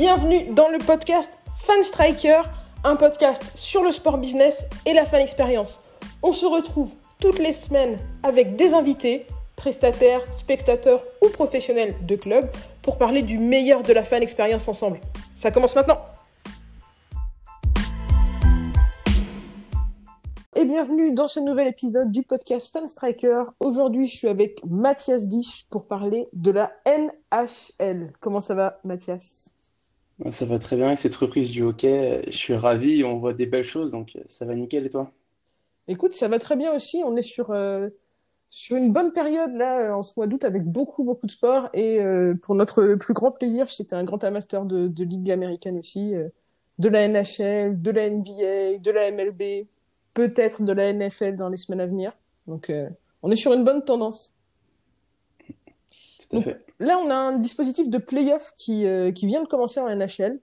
Bienvenue dans le podcast Fan Striker, un podcast sur le sport business et la fan expérience. On se retrouve toutes les semaines avec des invités, prestataires, spectateurs ou professionnels de club pour parler du meilleur de la fan expérience ensemble. Ça commence maintenant. Et bienvenue dans ce nouvel épisode du podcast Fan Striker. Aujourd'hui, je suis avec Mathias Dich pour parler de la NHL. Comment ça va, Mathias? Ça va très bien avec cette reprise du hockey. Je suis ravi, on voit des belles choses, donc ça va nickel et toi? Écoute, ça va très bien aussi. On est sur, euh, sur une bonne période là en ce mois d'août avec beaucoup beaucoup de sport et euh, pour notre plus grand plaisir, j'étais un grand amateur de, de ligue américaine aussi, euh, de la NHL, de la NBA, de la MLB, peut-être de la NFL dans les semaines à venir. Donc on est sur une bonne tendance. Tout à fait. Là, on a un dispositif de playoff qui, qui vient de commencer en NHL.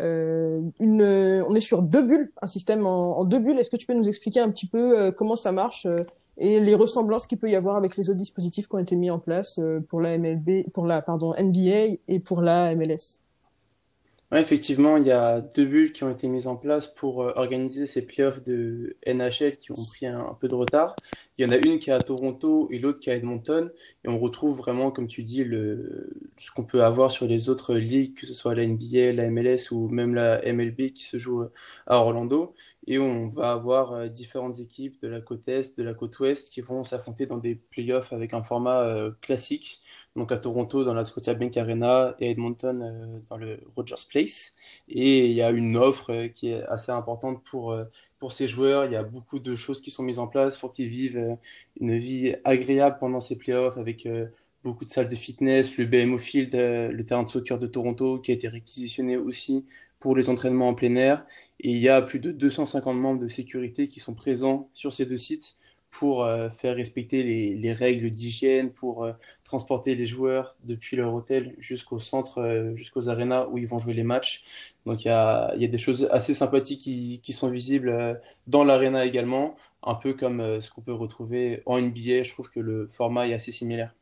Euh, une, on est sur deux bulles, un système en, en deux bulles. Est-ce que tu peux nous expliquer un petit peu euh, comment ça marche euh, et les ressemblances qu'il peut y avoir avec les autres dispositifs qui ont été mis en place pour la MLB, pour la pardon NBA et pour la MLS Effectivement, il y a deux bulles qui ont été mises en place pour euh, organiser ces playoffs de NHL qui ont pris un, peu de retard. Il y en a une qui est à Toronto et l'autre qui est à Edmonton. Et on retrouve vraiment, comme tu dis, le, ce qu'on peut avoir sur les autres ligues, que ce soit la NBA, la MLS ou même la MLB qui se joue à Orlando. Et on va avoir euh, différentes équipes de la côte Est, de la côte Ouest qui vont s'affronter dans des playoffs avec un format euh, classique donc à Toronto dans la Scotiabank Arena et à Edmonton euh, dans le Rogers Place. Et il y a une offre qui est assez importante pour, pour ces joueurs. Il y a beaucoup de choses qui sont mises en place pour qu'ils vivent une vie agréable pendant ces playoffs avec beaucoup de salles de fitness, le BMO Field, le terrain de soccer de Toronto qui a été réquisitionné aussi pour les entraînements en plein air. Et il y a plus de 250 membres de sécurité qui sont présents sur ces deux sites pour euh, faire respecter les, les règles d'hygiène, pour euh, transporter les joueurs depuis leur hôtel jusqu'au centre, euh, jusqu'aux arénas où ils vont jouer les matchs. Donc il y a, des choses assez sympathiques qui, qui sont visibles dans l'aréna également, un peu comme ce qu'on peut retrouver en NBA. Je trouve que le format est assez similaire.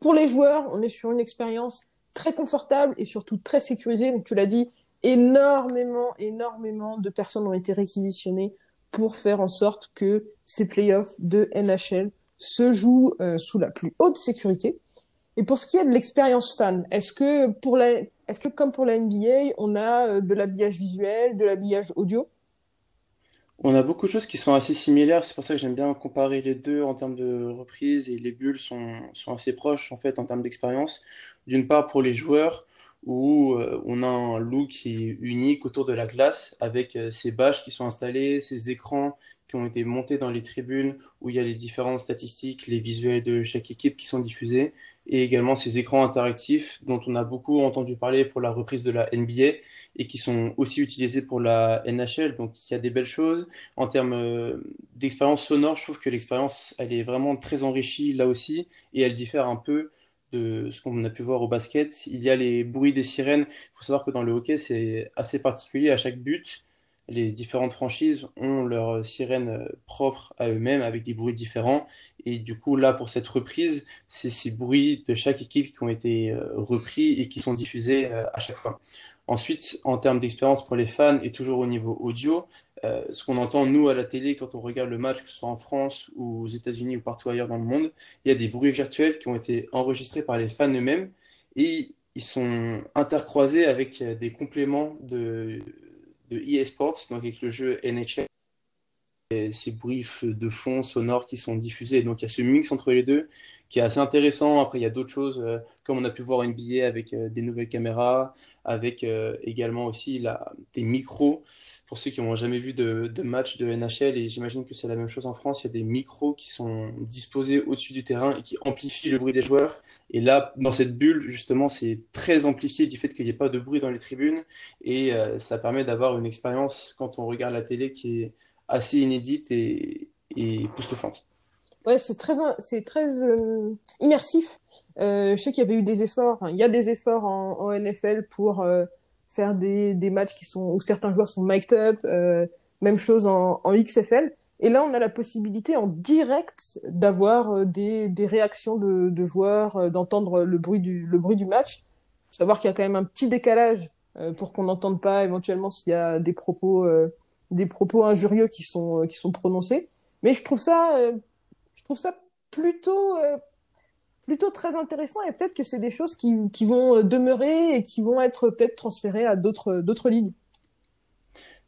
Pour les joueurs, on est sur une expérience très confortable et surtout très sécurisée. Donc tu l'as dit, énormément, énormément de personnes ont été réquisitionnées pour faire en sorte que ces playoffs de NHL se jouent euh, sous la plus haute sécurité. Et pour ce qui est de l'expérience fan, est-ce que pour la, est-ce que comme pour la NBA, on a euh, de l'habillage visuel, de l'habillage audio? On a beaucoup de choses qui sont assez similaires. C'est pour ça que j'aime bien comparer les deux en termes de reprise et les bulles sont, assez proches en fait en termes d'expérience. D'une part pour les joueurs, où euh, on a un look qui est unique autour de la glace avec euh, ces bâches qui sont installées, ces écrans qui ont été montés dans les tribunes où il y a les différentes statistiques, les visuels de chaque équipe qui sont diffusés et également ces écrans interactifs dont on a beaucoup entendu parler pour la reprise de la NBA et qui sont aussi utilisés pour la NHL. Donc il y a des belles choses. En termes euh, d'expérience sonore, je trouve que l'expérience elle est vraiment très enrichie là aussi et elle diffère un peu de ce qu'on a pu voir au basket. Il y a les bruits des sirènes. Il faut savoir que dans le hockey, c'est assez particulier. À chaque but, les différentes franchises ont leur sirène propre à eux-mêmes avec des bruits différents. Et du coup, là, pour cette reprise, c'est ces bruits de chaque équipe qui ont été euh, repris et qui sont diffusés euh, à chaque fois. Ensuite, en termes d'expérience pour les fans et toujours au niveau audio, euh, ce qu'on entend nous à la télé quand on regarde le match, que ce soit en France ou aux États-Unis ou partout ailleurs dans le monde, il y a des bruits virtuels qui ont été enregistrés par les fans eux-mêmes et ils sont intercroisés avec euh, des compléments de, de EA Sports, donc avec le jeu NHL ces bruits de fond sonores qui sont diffusés. Donc il y a ce mix entre les deux qui est assez intéressant. Après, il y a d'autres choses, euh, comme on a pu voir NBA avec des nouvelles caméras, avec également aussi la, des micros pour ceux qui n'ont jamais vu de, match de NHL, et j'imagine que c'est la même chose en France, il y a des micros qui sont disposés au-dessus du terrain et qui amplifient le bruit des joueurs. Et là, dans cette bulle, justement, c'est très amplifié du fait qu'il n'y ait pas de bruit dans les tribunes, et euh, ça permet d'avoir une expérience, quand on regarde la télé, qui est assez inédite et, et époustouflante. Ouais, c'est très, c'est très euh, immersif. Euh, je sais qu'il y avait eu des efforts, il y a des efforts en, NFL pour faire des, des matchs qui sont où certains joueurs sont mic'd up, euh, même chose en, en XFL. Et là, on a la possibilité en direct d'avoir euh, des, des réactions de, de joueurs, euh, d'entendre le bruit du le bruit du match. Savoir qu'il y a quand même un petit décalage pour qu'on n'entende pas éventuellement s'il y a des propos, des propos injurieux qui sont, qui sont prononcés. Mais je trouve ça, je trouve ça plutôt plutôt très intéressant et peut-être que c'est des choses qui, vont demeurer et qui vont être peut-être transférées à d'autres d'autres lignes.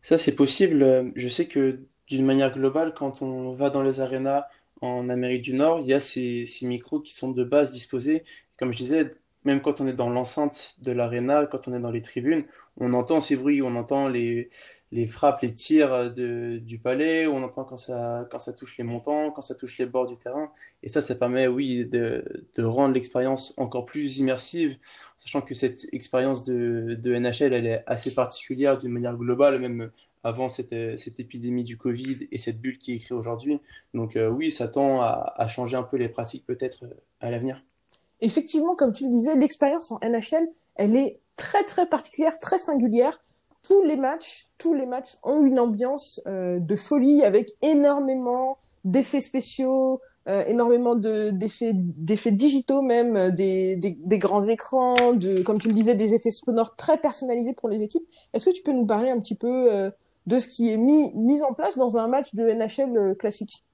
Ça, c'est possible. Je sais que d'une manière globale, quand on va dans les arénas en Amérique du Nord, il y a ces, ces micros qui sont de base disposés. Comme je disais, même quand on est dans l'enceinte de l'aréna, quand on est dans les tribunes, on entend ces bruits, on entend les, les frappes, les tirs de, du palais, on entend quand ça, quand ça touche les montants, quand ça touche les bords du terrain. Et ça, ça permet, oui, de, de rendre l'expérience encore plus immersive, sachant que cette expérience de, de NHL, elle est assez particulière d'une manière globale, même avant cette, cette épidémie du Covid et cette bulle qui est créée aujourd'hui. Donc euh, oui, ça tend à, à changer un peu les pratiques peut-être à l'avenir effectivement, comme tu le disais, l'expérience en NHL, elle est très très particulière, très singulière. Tous les matchs, tous les matchs ont une ambiance euh, de folie avec énormément d'effets spéciaux, euh, énormément d'effets d'effets digitaux même, euh, des, grands écrans, comme tu le disais, des effets sonores très personnalisés pour les équipes. Est-ce que tu peux nous parler un petit peu de ce qui est mis en place dans un match de NHL classique?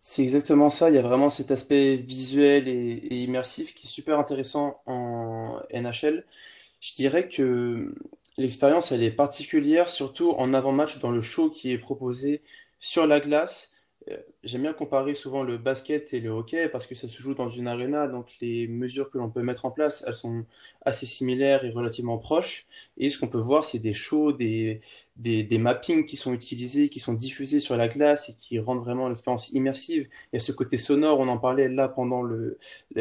C'est exactement ça, il y a vraiment cet aspect visuel et, immersif qui est super intéressant en NHL. Je dirais que l'expérience, elle est particulière, surtout en avant-match dans le show qui est proposé sur la glace. Euh, J'aime bien comparer souvent le basket et le hockey parce que ça se joue dans une arena, donc les mesures que l'on peut mettre en place, elles sont assez similaires et relativement proches. Et ce qu'on peut voir, c'est des shows, des, des, mappings qui sont utilisés, qui sont diffusés sur la glace et qui rendent vraiment l'expérience immersive. Il y a ce côté sonore, on en parlait là pendant le,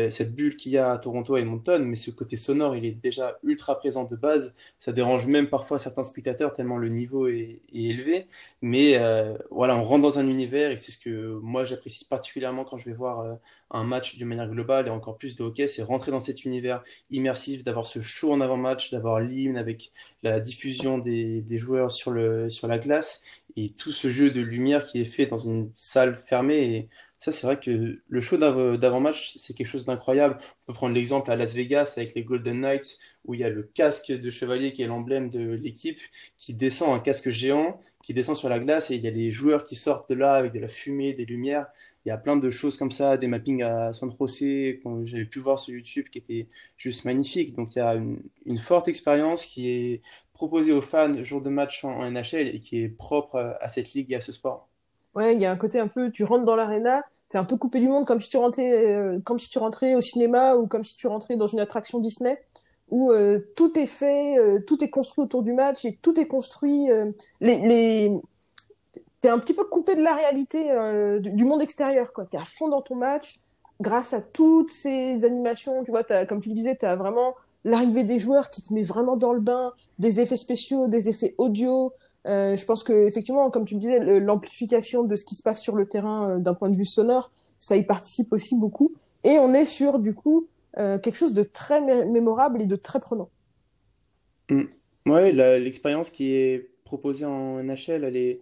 cette bulle qu'il y a à Toronto et Edmonton, mais ce côté sonore, il est déjà ultra présent de base. Ça dérange même parfois certains spectateurs tellement le niveau est, est élevé. Mais euh, voilà, on rentre dans un univers et c'est ce que moi j'apprécie particulièrement quand je vais voir euh, un match d'une manière globale et encore plus de hockey, c'est rentrer dans cet univers immersif, d'avoir ce show en avant-match, d'avoir l'hymne avec la diffusion des, joueurs sur sur la glace et tout ce jeu de lumière qui est fait dans une salle fermée. Ça, c'est vrai que le show d'av- d'avant-match, c'est quelque chose d'incroyable. On peut prendre l'exemple à Las Vegas avec les Golden Knights où il y a le casque de chevalier qui est l'emblème de l'équipe qui descend, un casque géant qui descend sur la glace et il y a les joueurs qui sortent de là avec de la fumée, des lumières. Il y a plein de choses comme ça, des mappings à San José que j'avais pu voir sur YouTube qui étaient juste magnifiques. Donc il y a une, une forte expérience qui est proposée aux fans jour de match en, en NHL et qui est propre à cette ligue et à ce sport. Ouais, il y a un côté un peu, tu rentres dans l'aréna, t'es un peu coupé du monde comme si tu rentrais, euh, au cinéma ou comme si tu rentrais dans une attraction Disney où euh, tout est fait, euh, tout est construit autour du match et tout est construit. les, les... T'es un petit peu coupé de la réalité du, monde extérieur, quoi. T'es à fond dans ton match grâce à toutes ces animations. Tu vois, comme tu le disais, t'as vraiment l'arrivée des joueurs qui te met vraiment dans le bain, des effets spéciaux, des effets audio. Euh, je pense que effectivement, comme tu le disais, l'amplification de ce qui se passe sur le terrain euh, d'un point de vue sonore, ça y participe aussi beaucoup. Et on est sur du coup euh, quelque chose de très mé- mémorable et de très prenant. Mm. La- l'expérience qui est proposée en NHL, elle est,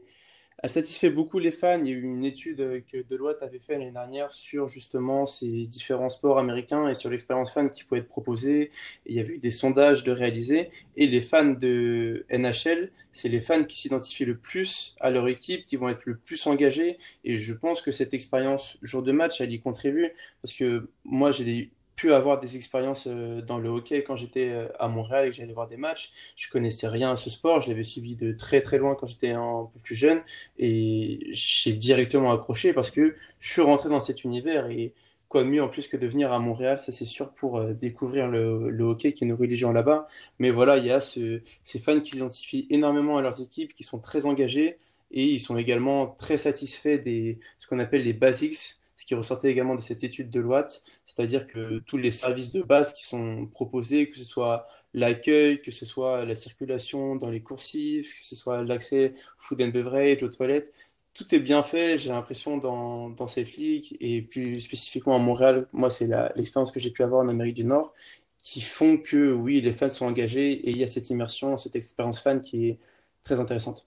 Elle satisfait beaucoup les fans. Il y a eu une étude euh, que Deloitte avait fait l'année dernière sur justement ces différents sports américains et sur l'expérience fan qui pouvait être proposée. Il y avait eu des sondages de réaliser. Et les fans de NHL, c'est les fans qui s'identifient le plus à leur équipe, qui vont être le plus engagés. Et je pense que cette expérience jour de match, elle y contribue. Parce que moi, j'ai des- avoir des expériences euh, dans le hockey quand j'étais euh, à Montréal et que j'allais voir des matchs. Je connaissais rien à ce sport. Je l'avais suivi de très très loin quand j'étais un peu plus jeune. Et j'ai directement accroché parce que je suis rentré dans cet univers et quoi de mieux en plus que de venir à Montréal, ça c'est sûr pour euh, découvrir le, hockey qui est une religion là-bas. Mais voilà, il y a ce, ces fans qui s'identifient énormément à leurs équipes, qui sont très engagés et ils sont également très satisfaits des ce qu'on appelle les basics, ce qui ressortait également de cette étude de Loite, c'est-à-dire que tous les services de base qui sont proposés, que ce soit l'accueil, que ce soit la circulation dans les coursives, que ce soit l'accès food and beverage, aux toilettes. Tout est bien fait, j'ai l'impression, dans, dans cette ligue, et plus spécifiquement à Montréal, moi, c'est l'expérience que j'ai pu avoir en Amérique du Nord, qui font que, oui, les fans sont engagés, et il y a cette immersion, cette expérience fan qui est très intéressante.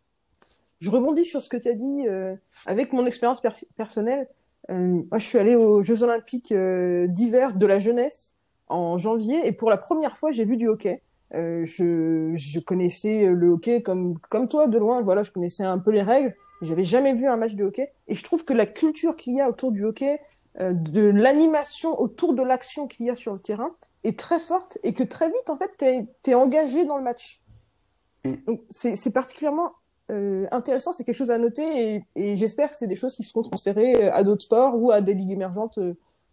Je rebondis sur ce que tu as dit euh, avec mon expérience per- personnelle. Euh, moi, je suis allée aux Jeux Olympiques euh, d'hiver de la jeunesse en janvier et pour la première fois, j'ai vu du hockey. euh, je, je connaissais le hockey comme, comme toi, de loin. Voilà, je connaissais un peu les règles. J'avais jamais vu un match de hockey. Et je trouve que la culture qu'il y a autour du hockey, euh, de l'animation autour de l'action qu'il y a sur le terrain, est très forte et que très vite, en fait, tu es, engagé dans le match. Mm. C'est particulièrement euh, intéressant, c'est quelque chose à noter et, j'espère que c'est des choses qui seront transférées à d'autres sports ou à des ligues émergentes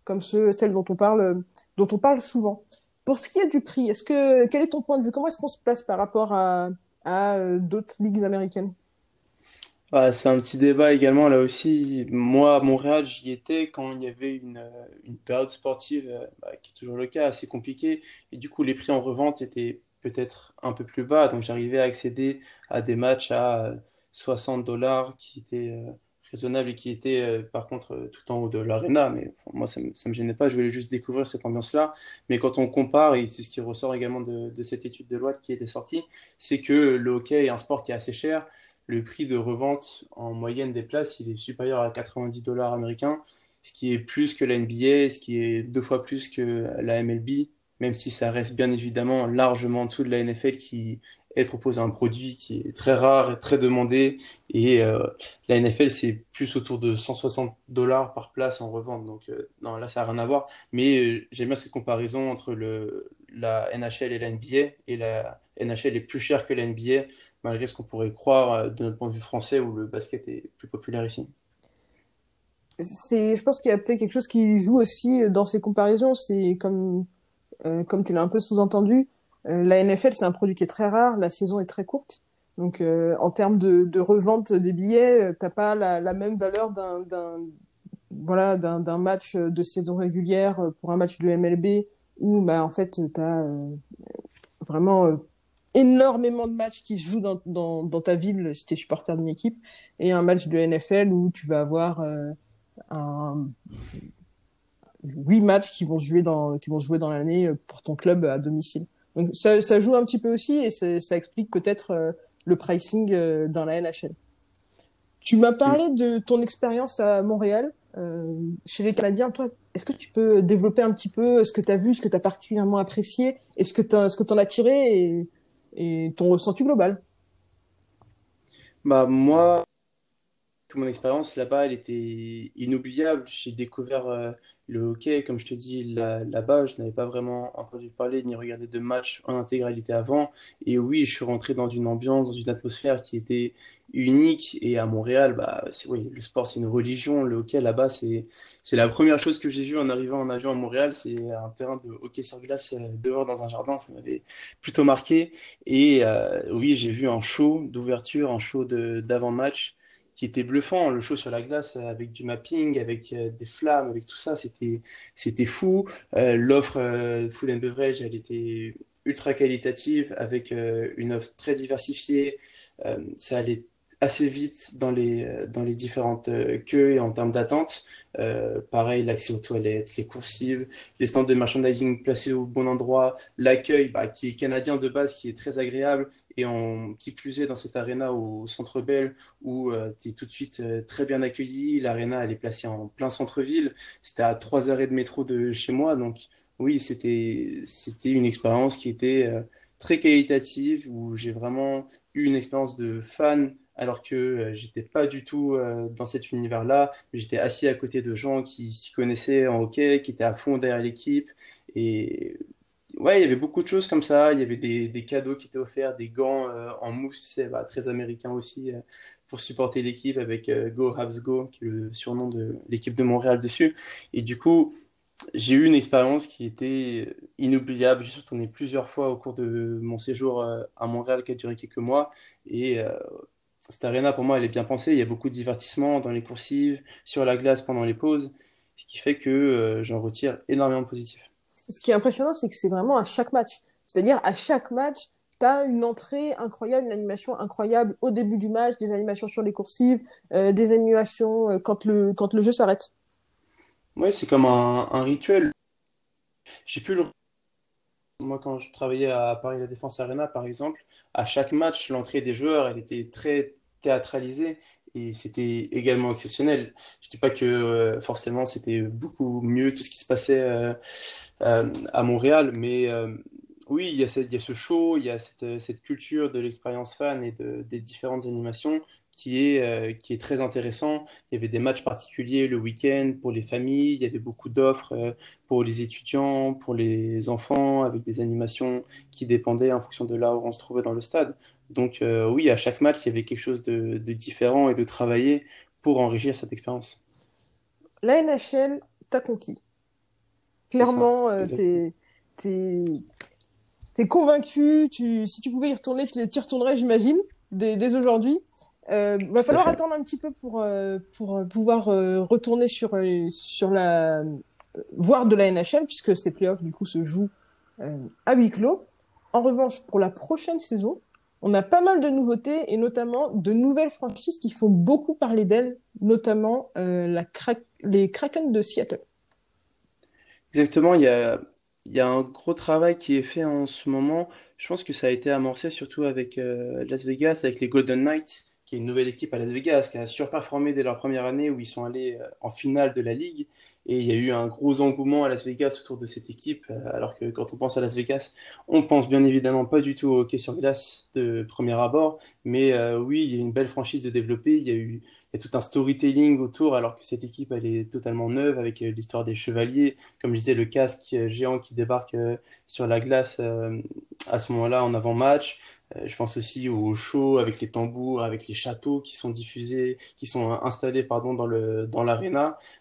comme ceux, celles dont on parle, dont on parle souvent. Pour ce qui est du prix, est-ce que quel est ton point de vue? Comment est-ce qu'on se place par rapport à, euh, d'autres ligues américaines? C'est un petit débat également là aussi. Moi, à Montréal, j'y étais quand il y avait une, euh, période sportive, euh, bah, qui est toujours le cas, assez compliquée. Et du coup, les prix en revente étaient peut-être un peu plus bas. Donc, j'arrivais à accéder à des matchs à 60 dollars qui étaient raisonnable et qui était euh, par contre euh, tout en haut de l'arena. Mais moi, ça ne me, gênait pas, je voulais juste découvrir cette ambiance-là. Mais quand on compare, et c'est ce qui ressort également de, cette étude de loi qui était sortie, c'est que le hockey est un sport qui est assez cher. Le prix de revente en moyenne des places, il est supérieur à 90 dollars américains, ce qui est plus que la NBA, ce qui est deux fois plus que la MLB, même si ça reste bien évidemment largement en dessous de la NFL qui elle propose un produit qui est très rare et très demandé. Et euh, la NFL, c'est plus autour de 160 dollars par place en revente. Donc, euh, non, là, ça n'a rien à voir. Mais euh, j'aime bien cette comparaison entre le, la NHL et la NBA. Et la NHL est plus chère que la NBA, malgré ce qu'on pourrait croire de notre point de vue français où le basket est plus populaire ici. C'est, je pense qu'il y a peut-être quelque chose qui joue aussi dans ces comparaisons. C'est comme, comme tu l'as un peu sous-entendu, euh, la NFL, c'est un produit qui est très rare, la saison est très courte. Donc, euh, en termes de, revente des billets, euh, t'as pas la, même valeur d'un voilà d'un match de saison régulière pour un match de MLB où bah en fait t'as euh, vraiment énormément de matchs qui se jouent dans, dans, dans ta ville si t'es supporter d'une équipe et un match de NFL où tu vas avoir un huit matchs qui vont jouer dans qui vont jouer dans l'année pour ton club à domicile. Donc ça, ça, joue un petit peu aussi et ça explique peut-être euh, le pricing euh, dans la NHL. Tu m'as parlé de ton expérience à Montréal, euh, chez les Canadiens. Toi, est-ce que tu peux développer un petit peu ce que tu as vu, ce que tu as particulièrement apprécié, et ce que tu en as tiré et, et ton ressenti global? Bah moi, mon expérience là-bas, elle était inoubliable. J'ai découvert euh, le hockey, comme je te dis, là-bas. je n'avais pas vraiment entendu parler ni regardé de match en intégralité avant. Et oui, je suis rentré dans une ambiance, dans une atmosphère qui était unique. Et à Montréal, bah, oui, le sport, c'est une religion. Le hockey là-bas, c'est, la première chose que j'ai vue en arrivant en avion à Montréal. C'est un terrain de hockey sur glace euh, dehors dans un jardin. Ça m'avait plutôt marqué. Et euh, oui, j'ai vu un show d'ouverture, un show d'avant-match qui était bluffant. Le show sur la glace euh, avec du mapping, avec euh, des flammes, avec tout ça, c'était c'était fou. Euh, l'offre Food and Beverage, elle était ultra qualitative avec une offre très diversifiée. ça allait assez vite dans les, euh, dans les différentes euh, queues et en termes d'attente. Euh, pareil, l'accès aux toilettes, les coursives, les stands de merchandising placés au bon endroit, l'accueil bah, qui est canadien de base, qui est très agréable, et qui plus est dans cette arena au Centre Bell, où tu es tout de suite très bien accueilli. L'arena, elle est placée en plein centre-ville. C'était à trois arrêts de métro de chez moi, donc oui, c'était c'était une expérience qui était très qualitative, où j'ai vraiment eu une expérience de fan alors que euh, j'étais pas du tout euh, dans cet univers-là. J'étais assis à côté de gens qui s'y connaissaient en hockey, qui étaient à fond derrière l'équipe. Et ouais, il y avait beaucoup de choses comme ça. Il y avait des, des cadeaux qui étaient offerts, des gants euh, en mousse, bah, très américain aussi, pour supporter l'équipe avec Go Habs Go, qui est le surnom de l'équipe de Montréal dessus. Et du coup, j'ai eu une expérience qui était inoubliable. J'ai suis retourné plusieurs fois au cours de mon séjour à Montréal qui a duré quelques mois. Et cette arena, pour moi, elle est bien pensée. Il y a beaucoup de divertissement dans les coursives, sur la glace pendant les pauses, ce qui fait que euh, j'en retire énormément de positif. Ce qui est impressionnant, c'est que c'est vraiment à chaque match. C'est-à-dire, à chaque match, tu as une entrée incroyable, une animation incroyable au début du match, des animations sur les coursives, euh, des animations euh, quand, le, quand le jeu s'arrête. Oui, c'est comme un, un rituel. J'ai pu le moi, quand je travaillais à Paris La Défense Arena, par exemple, à chaque match, l'entrée des joueurs, elle était très théâtralisée et c'était également exceptionnel. Je ne dis pas que euh, forcément c'était beaucoup mieux tout ce qui se passait euh, euh, à Montréal, mais oui, il y a, ce show, il y a cette, culture de l'expérience fan et de- des différentes animations qui est, euh, qui est très intéressant. Il y avait des matchs particuliers le week-end pour les familles, il y avait beaucoup d'offres euh, pour les étudiants, pour les enfants, avec des animations qui dépendaient en fonction de là où on se trouvait dans le stade. Donc euh, oui, à chaque match, il y avait quelque chose de, de différent et de travaillé pour enrichir cette expérience. La NHL t'a conquis. Clairement, t'es, t'es convaincu. Tu, si tu pouvais y retourner, tu y retournerais, j'imagine, dès, dès aujourd'hui. Euh, va falloir attendre un petit peu pour, euh, pour euh, pouvoir euh, retourner sur, sur la voire de la NHL, puisque ces playoffs, du coup, se jouent à huis clos. En revanche, pour la prochaine saison, on a pas mal de nouveautés et notamment de nouvelles franchises qui font beaucoup parler d'elles, notamment la les Kraken de Seattle. Exactement, il y a, il y a un gros travail qui est fait en ce moment. Je pense que ça a été amorcé surtout avec euh, Las Vegas, avec les Golden Knights, une nouvelle équipe à Las Vegas, qui a surperformé dès leur première année où ils sont allés euh, en finale de la Ligue. Et il y a eu un gros engouement à Las Vegas autour de cette équipe, euh, alors que quand on pense à Las Vegas, on pense bien évidemment pas du tout au hockey sur glace de premier abord. Mais euh, oui, il y a une belle franchise de développer. Il y a eu tout un storytelling autour, alors que cette équipe, elle est totalement neuve avec l'histoire des chevaliers comme je disais, le casque géant qui débarque sur la glace à ce moment-là en avant-match. Euh, je pense aussi au show avec les tambours, avec les châteaux qui sont diffusés, qui sont euh, installés pardon, dans le, dans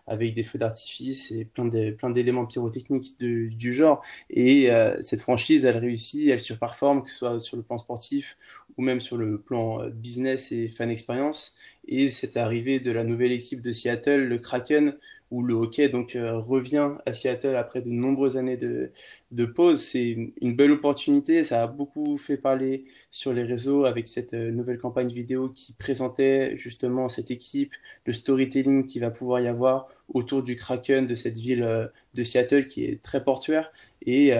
avec des feux d'artifice et plein de, plein d'éléments pyrotechniques du genre. Et euh, cette franchise, elle réussit, elle surperforme, que ce soit sur le plan sportif ou même sur le plan euh, business et fan expérience. Et c'est arrivé de la nouvelle équipe de Seattle, le Kraken, où le hockey donc euh, revient à Seattle après de nombreuses années de, de pause. C'est une, belle opportunité. Ça a beaucoup fait parler sur les réseaux avec cette euh, nouvelle campagne vidéo qui présentait justement cette équipe, le storytelling qui va pouvoir y avoir autour du Kraken de cette ville de Seattle qui est très portuaire. Et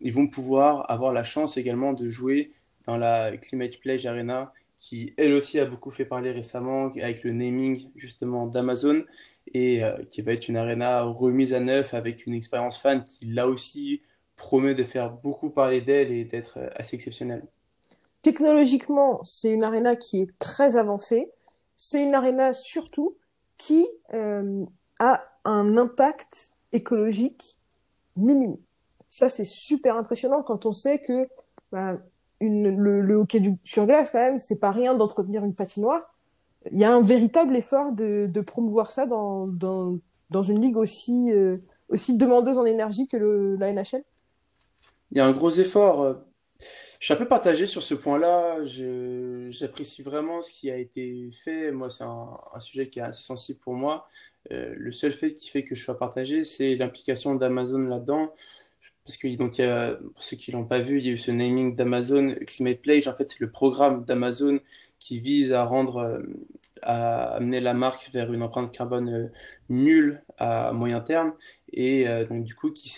ils vont pouvoir avoir la chance également de jouer dans la Climate Pledge Arena qui elle aussi a beaucoup fait parler récemment avec le naming justement d'Amazon et euh, qui va être une arena remise à neuf avec une expérience fan qui là aussi promet de faire beaucoup parler d'elle et d'être euh, assez exceptionnelle. Technologiquement, c'est une arena qui est très avancée. C'est une arena surtout qui euh, a un impact écologique minime. Ça, c'est super impressionnant quand on sait que bah, le, hockey sur glace, quand même, c'est pas rien d'entretenir une patinoire. Il y a un véritable effort de, promouvoir ça dans, une ligue aussi, euh, aussi demandeuse en énergie que la NHL. Il y a un gros effort. euh, Je suis un peu partagé sur ce point-là. J'apprécie vraiment ce qui a été fait. Moi, c'est un, un sujet qui est assez sensible pour moi. Euh, le seul fait qui fait que je sois partagé, c'est l'implication d'Amazon là-dedans. Parce que donc, pour ceux qui l'ont pas vu, il y a eu ce naming d'Amazon Climate Pledge. En fait, c'est le programme d'Amazon qui vise à rendre, euh, à amener la marque vers une empreinte carbone euh, nulle à moyen terme. Et euh, donc, du coup, qui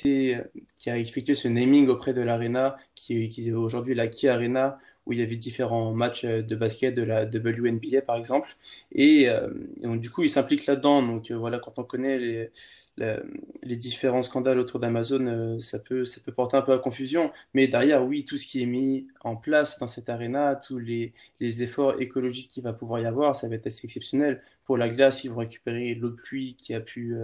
qui a effectué ce naming auprès de l'Arena, qui, qui est aujourd'hui la Key Arena, où il y avait différents matchs euh, de basket de la WNBA, par exemple. Et, euh, et donc, du coup, il s'implique là-dedans. Donc, euh, voilà, quand on connaît les les différents scandales autour d'Amazon, ça peut, ça peut porter un peu à confusion. Mais derrière, oui, tout ce qui est mis en place dans cette arena, tous les, les efforts écologiques qu'il va pouvoir y avoir, ça va être assez exceptionnel. Pour la glace, ils vont récupérer l'eau de pluie qui a pu,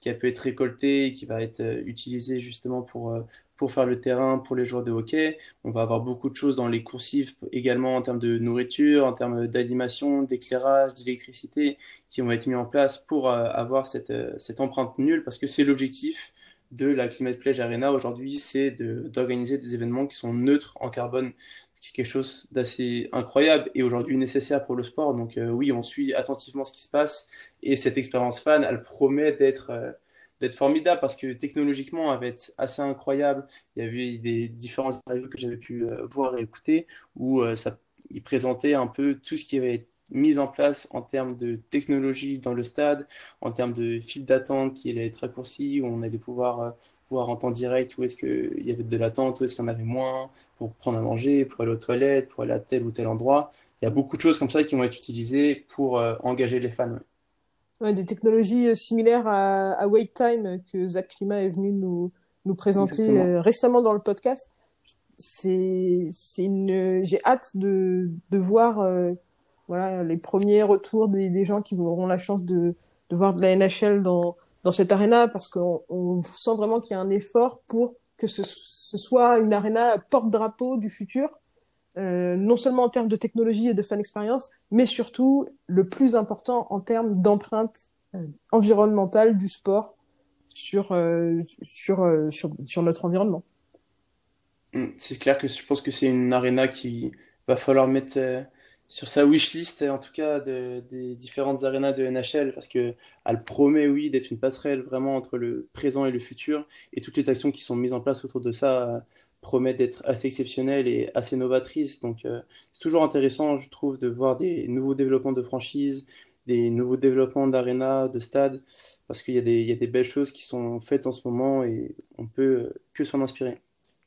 qui a pu être récoltée, qui va être utilisée justement pour, pour faire le terrain pour les joueurs de hockey. On va avoir beaucoup de choses dans les coursifs également en termes de nourriture, en termes d'animation, d'éclairage, d'électricité qui vont être mis en place pour euh, avoir cette, euh, cette empreinte nulle, parce que c'est l'objectif de la Climate Pledge Arena aujourd'hui, c'est d'organiser des événements qui sont neutres en carbone, ce qui est quelque chose d'assez incroyable et aujourd'hui nécessaire pour le sport. Donc euh, oui, on suit attentivement ce qui se passe et cette expérience fan, elle promet d'être euh, d'être formidable parce que technologiquement, elle va être assez incroyable. Il y avait des différents interviews que j'avais pu euh, voir et écouter où euh, ça, il présentait un peu tout ce qui avait été mis en place en termes de technologie dans le stade, en termes de file d'attente qui allait être raccourci, où on allait pouvoir euh, voir en temps direct où est-ce qu'il y avait de l'attente, où est-ce en avait moins, pour prendre à manger, pour aller aux toilettes, pour aller à tel ou tel endroit. Il y a beaucoup de choses comme ça qui vont être utilisées pour euh, engager les fans. Ouais, des technologies euh, similaires à, à Wait Time euh, que Zach Klima est venu nous, nous présenter euh, récemment dans le podcast. c'est c'est une j'ai hâte de de voir euh, voilà les premiers retours des, des gens qui auront la chance de de voir de la NHL dans dans cette arena parce qu'on on sent vraiment qu'il y a un effort pour que ce, ce soit une arena porte-drapeau du futur euh, non seulement en termes de technologie et de fan expérience mais surtout le plus important en termes d'empreinte euh, environnementale du sport sur euh, euh, sur sur notre environnement. Mm, C'est clair que je pense que c'est une arena qui va falloir mettre sur sa wishlist, en tout cas, de- des différentes arénas de NHL, parce que elle promet, oui, d'être une passerelle vraiment entre le présent et le futur, et toutes les actions qui sont mises en place autour de ça promettent d'être assez exceptionnelles et assez novatrices. Donc, euh, c'est toujours intéressant, je trouve, de voir des nouveaux développements de franchises, des nouveaux développements d'arénas, de stades, parce qu'il y a des, il y a des belles choses qui sont faites en ce moment et on peut euh, que s'en inspirer.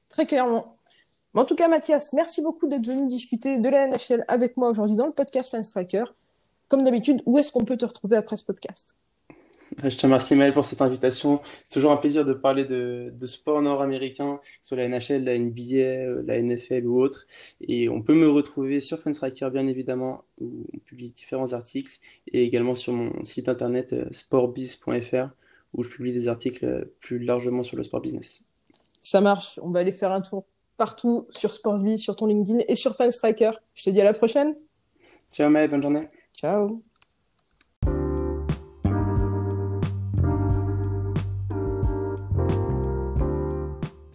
très clairement Mais en tout cas, Mathias, merci beaucoup d'être venu discuter de la NHL avec moi aujourd'hui dans le podcast Fan Striker. Comme d'habitude, où est-ce qu'on peut te retrouver après ce podcast? Je te remercie Maël pour cette invitation. C'est toujours un plaisir de parler de, de sport nord-américain, soit la NHL, la NBA, euh, la NFL ou autre. Et on peut me retrouver sur Funstriker, bien évidemment, où on publie différents articles, et également sur mon site internet euh, sportbiz.fr, où je publie des articles euh, plus largement sur le sport business. Ça marche. On va aller faire un tour partout sur Sportsbee, sur ton LinkedIn et sur Fan Striker. Je te dis à la prochaine. Ciao Maël, bonne journée. Ciao.